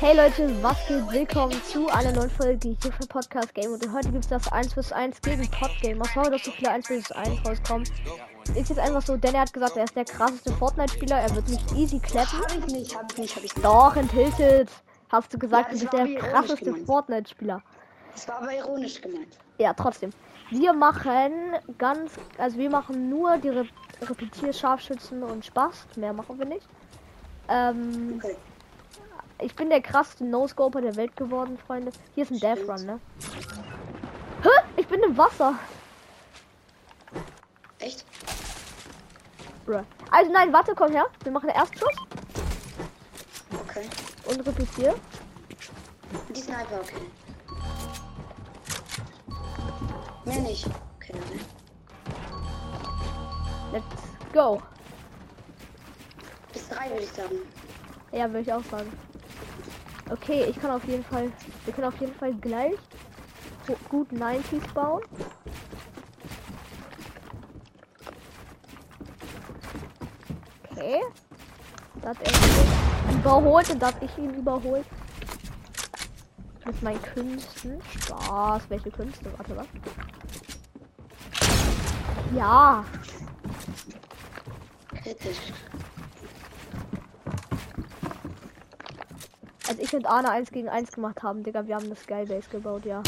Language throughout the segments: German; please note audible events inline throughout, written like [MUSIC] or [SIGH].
Hey Leute, was geht? Willkommen zu einer neuen Folge hier für Podcast Game und heute gibt es das 1 vs 1 gegen Podgamer. Sorry, dass so viele 1 vs 1 rauskommen. Ist jetzt einfach so, denn er hat gesagt, er ist der krasseste Fortnite-Spieler, er wird nicht easy klappen. Hab ich nicht, hab ich nicht, hab ich nicht. Doch, in Tilted hast du gesagt, Ja, du bist war der krasseste. Fortnite-Spieler. Das war aber ironisch gemeint. Ja, trotzdem. Wir machen ganz, also wir machen nur die Re Repetier-Scharfschützen und Spaß. Mehr machen wir nicht. Ähm, Okay. Ich bin der krasseste No-Scoper der Welt geworden, Freunde. Hier ist ein Death. Run, ne? Hä? Ich bin im Wasser. Echt? Bruh. Also nein, warte, komm her. Wir machen den Erstschuss Okay. und repetier. Die Sniper, okay. Mehr nicht. Okay, ne? Let's go. Bis drei würde ich sagen. Ja, würde ich auch sagen. Okay, ich kann auf jeden Fall, wir können auf jeden Fall gleich so gut 90s bauen. Okay. Da hat er überholt und da hab ich ihn überholt. Mit meinen Künsten. Spaß. Welche Künste? Warte, was? Ja. Kritisch. Als ich und Arne 1 gegen 1 gemacht haben, Digga, wir haben eine Skybase gebaut, ja.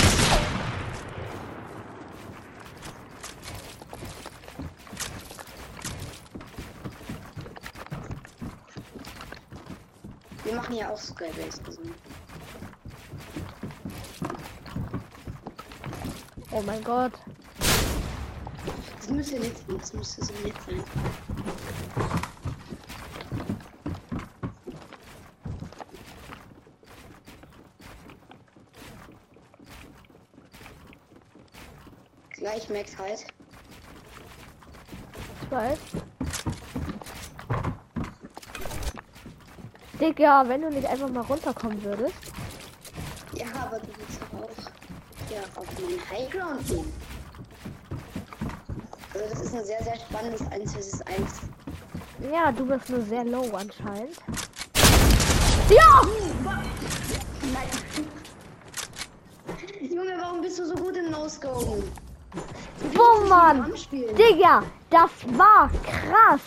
Wir machen ja auch Skybase. Also. Oh mein Gott. Das müsste sein. Das müsste so nett sein. Gleich Max halt. Ich weiß. Digga, wenn du nicht einfach mal runterkommen würdest. Ja, aber du willst doch auch ja, auf meinen Highground gehen. Also das ist ein sehr, sehr spannendes 1 vs 1. Ja, du bist nur sehr low anscheinend. Ja! Nein. Junge, warum bist du so gut im No-Scopen? Boom, Mann! spielen. Digga, das war krass!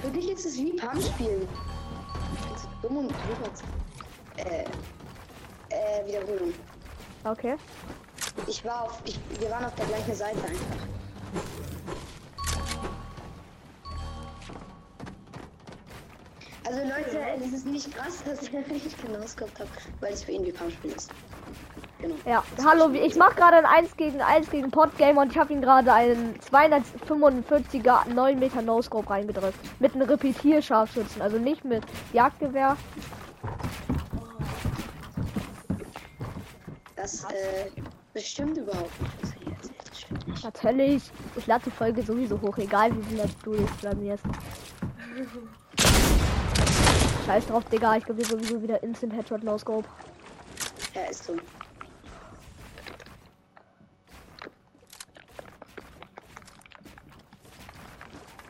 Für dich ist es wie Pam spielen. Dumm und. Äh, äh, Wiederholung. Okay. Ich war auf, ich, wir waren auf der gleichen Seite einfach. Also Leute, es ist nicht krass, dass [LAUGHS] ich nicht genoscopt habe, weil es für ihn wie Pam-Spiel ist. Genau. Ja, hallo, wie- ich mache gerade ein 1 gegen 1 gegen Podgamer und ich habe ihn gerade einen 245er 9 Meter No-Scope reingedrückt. Mit einem Repetier-Scharfschützen, also nicht mit Jagdgewehr. Das äh, bestimmt überhaupt nicht. Natürlich, ich lade die Folge sowieso hoch, egal wie viel du jetzt blamierst. Scheiß drauf, Digga, ich gebe dir sowieso wieder Instant Headshot No Scope. Ja, ist so.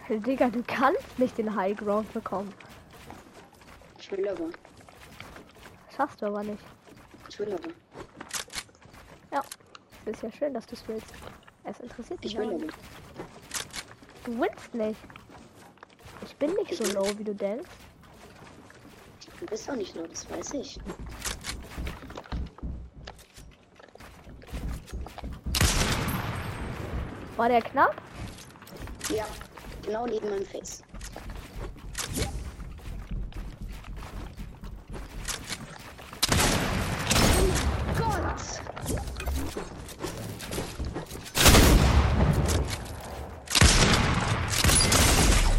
Digga, du kannst nicht den High Ground bekommen. Ich will aber. Schaffst du aber nicht. Ich will aber. Ja, es ist ja schön, dass du es willst. Es interessiert dich Ich will nicht. Du willst nicht. Ich bin nicht so low, wie du denkst. Du bist auch nicht nur, das weiß ich. War der knapp? Ja, genau neben meinem Face. Gott!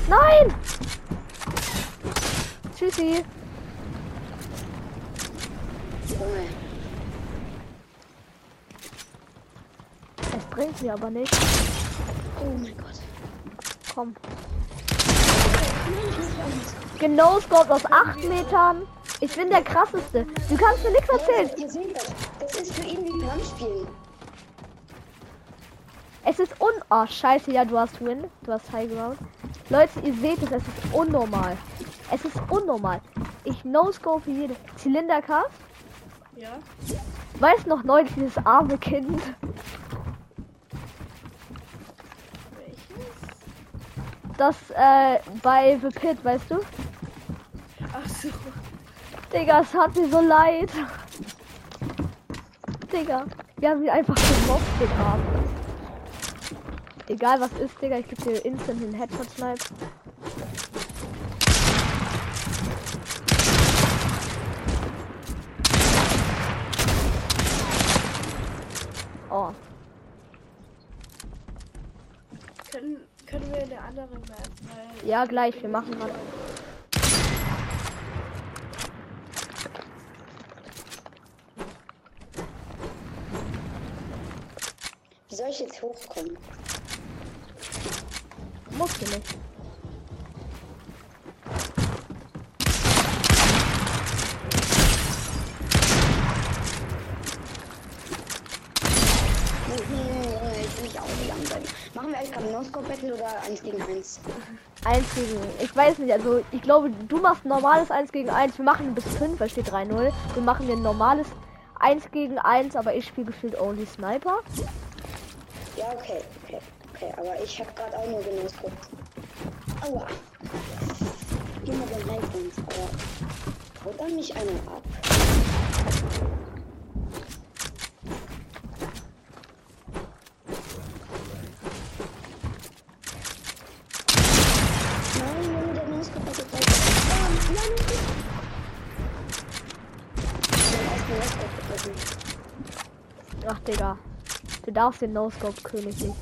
Nein! Tschüssi. Junge, Es bringt mir aber nicht. oh mein Gott. Komm. Genoscoped aus 8 Metern. Ich bin der krasseste. Du kannst mir nichts erzählen. Ihr seht das. Das ist für ihn wie Pam spielen. Es ist un... Oh, scheiße. Ja, du hast Win. Du hast High Ground. Leute, ihr seht es. Es ist unnormal. Es ist unnormal. Ich no-scope jede Zylindercast. Ja. Weiß noch neulich dieses arme Kind. Das äh, bei The Pit, weißt du? Ach so. Digga, es hat mir so leid. Digga, wir haben ihn einfach gemobbt, Armen. Egal was ist, Digga, ich geb dir instant den Headshot Snipe. Oh, Können, können wir eine andere Map, weil. ja gleich, wir machen mal. Wie soll ich jetzt hochkommen? Musst du nicht. Junge, ich will mich auch nicht langsam. No-Scope Battle oder 1 gegen 1? Eins gegen, ich weiß nicht, also ich glaube, du machst ein normales 1 gegen 1. Wir machen bis 5, weil steht 3-0. Wir machen ein normales 1 gegen 1, aber ich spiele gefühlt Only Sniper. Ja, okay, okay, okay. Aber ich habe gerade auch nur genoscoped. Aua. Immer den Leitens, aber haut dann nicht einer ab. Nein, Junge, der Noscope hat jetzt Bam, ja, nicht. Den ersten Noscope getroffen. Ach, Digga. Du darfst den nicht.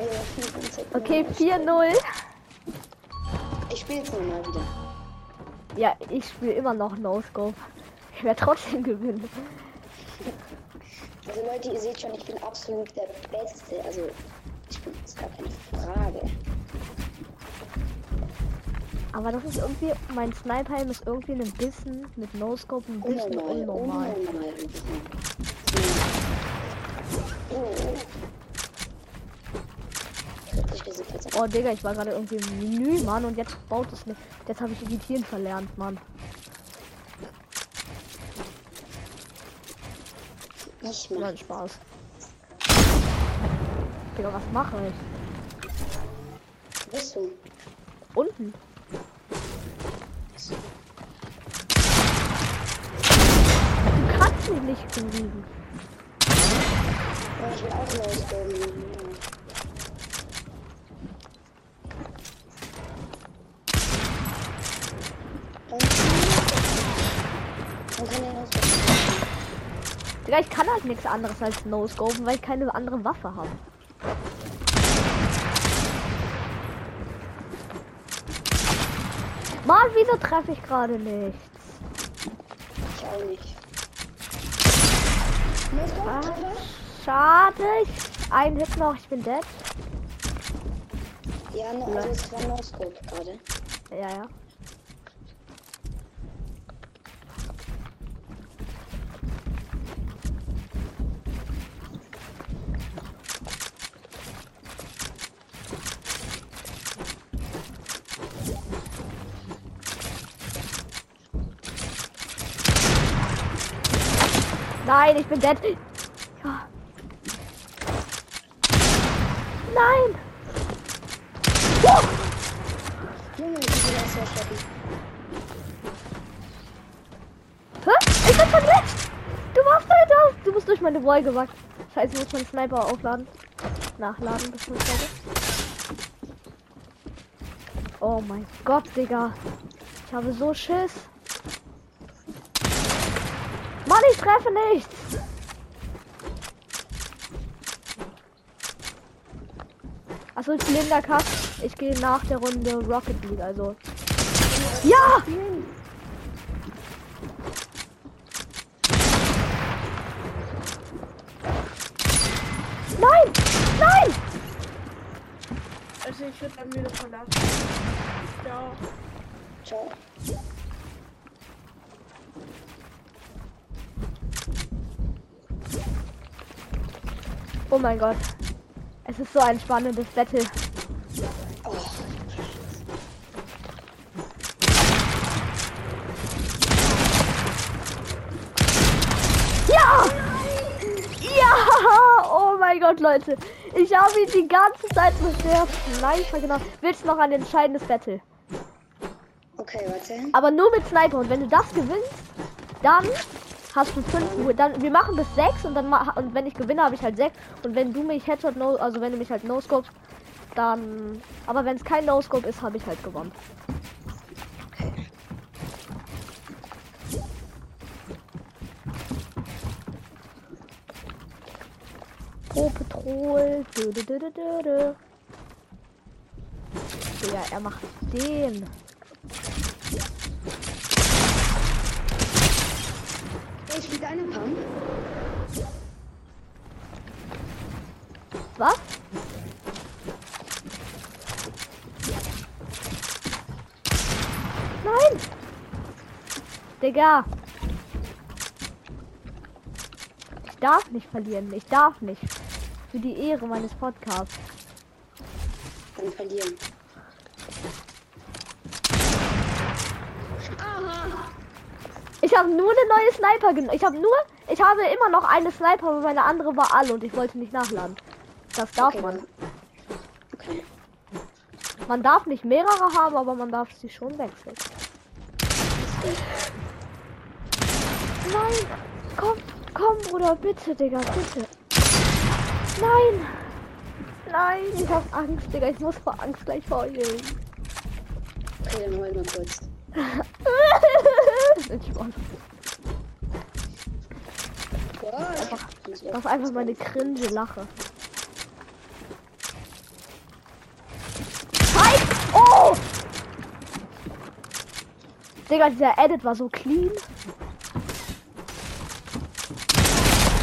Wir fliegen uns jetzt Okay, nur. 4-0. Ich spiele jetzt nochmal wieder. Ja, ich spiele immer noch No-Scope. Ich werde trotzdem gewinnen. Also Leute, ihr seht schon, ich bin absolut der Beste. Also, ich bin ist gar keine Frage. Aber das ist irgendwie, mein Sniper-Helm ist irgendwie ein bisschen mit No-Scope ein bisschen Unnormal, unnormal. unnormal. Oh. Jetzt Oh, Digga, ich war gerade irgendwie im Menü, Mann, und jetzt baut es nicht. Jetzt habe ich Editieren verlernt, Mann. Ich mach Nein, Spaß. Digga, was mache ich? Wo bist du? Unten. Nicht. Ja, ich auch losgehen. Und dann kann halt nichts anderes als No-Scopen, weil ich keine andere Waffe habe. Mann, wieso treffe ich gerade nichts? Ich auch nicht. Ah, schade. Ich, ein Hit noch, ich bin dead. Ja, no, also es war No-Scope gerade. Ja, ja. Nein, ich bin dead. Ja. Nein! Oh! Ich bin verletzt! Du machst halt auf! Du musst durch meine Wall gewagt. Scheiße, ich muss meinen Sniper aufladen. Nachladen, beziehungsweise. Oh mein Gott, Digga. Ich habe so Schiss. Mann, ich treffe nichts! Achso, Zylindercut. Ich gehe nach der Runde Rocket League, also. Ja! Nein! Nein! Also ich würde dann wieder verlassen. Ja. Ciao. mein Gott. Es ist so ein spannendes Battle. Ja! Ja! Oh mein Gott, Leute. Ich habe ihn die ganze Zeit mit der Sniper genommen. Willst noch ein entscheidendes Battle? Okay, warte. Aber nur mit Sniper. Und wenn du das gewinnst, dann hast du fünf. Dann wir machen bis sechs und dann und wenn ich gewinne, habe ich halt sechs. Und wenn du mich Headshot no, also wenn du mich halt no scope, dann. Aber wenn es kein no scope ist, habe ich halt gewonnen. Pro dö, dö, dö, dö, dö. Ja, er macht den. Ich spiele eine Pump. Was? Nein! Digga! Ich darf nicht verlieren. Ich darf nicht. Für die Ehre meines Podcasts. Dann verlieren. Ich habe nur eine neue Sniper genommen. Ich habe nur, ich habe immer noch eine Sniper, aber meine andere war alle und ich wollte nicht nachladen. Das darf Okay, man. Okay. Man darf nicht mehrere haben, aber man darf sie schon wechseln. Nein! Komm, komm, Bruder, bitte, Digga, bitte. Nein! Nein, ich hab Angst, Digga. Ich muss vor Angst gleich heulen. Okay, dann hol mal kurz. [LAUGHS] Ich muss Das ist einfach meine cringe Lache. Halt! Oh! Digga, dieser Edit war so clean.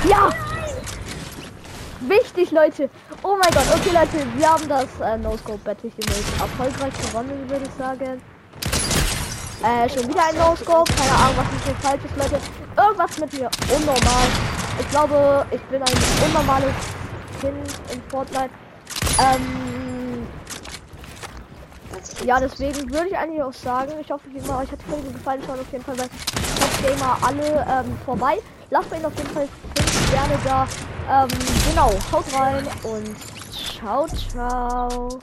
Ja! Wichtig, Leute. Oh mein Gott. Okay, Leute, wir haben das äh, No-Scope Battle hier erfolgreich gewonnen, würde ich sagen. Äh, schon wieder ein No-Scope. Keine Ahnung, was ist hier falsch ist, Leute. Irgendwas mit mir unnormal. Ich glaube, ich bin ein unnormales Kind in Fortnite. Ähm, ja, deswegen würde ich eigentlich auch sagen, ich hoffe, wie immer, euch hat die Folge gefallen. Schaut auf jeden Fall bei Top Gamer alle ähm, vorbei. Lasst mir auf jeden Fall 5 Sterne da. Ähm, genau, haut rein und ciao, ciao.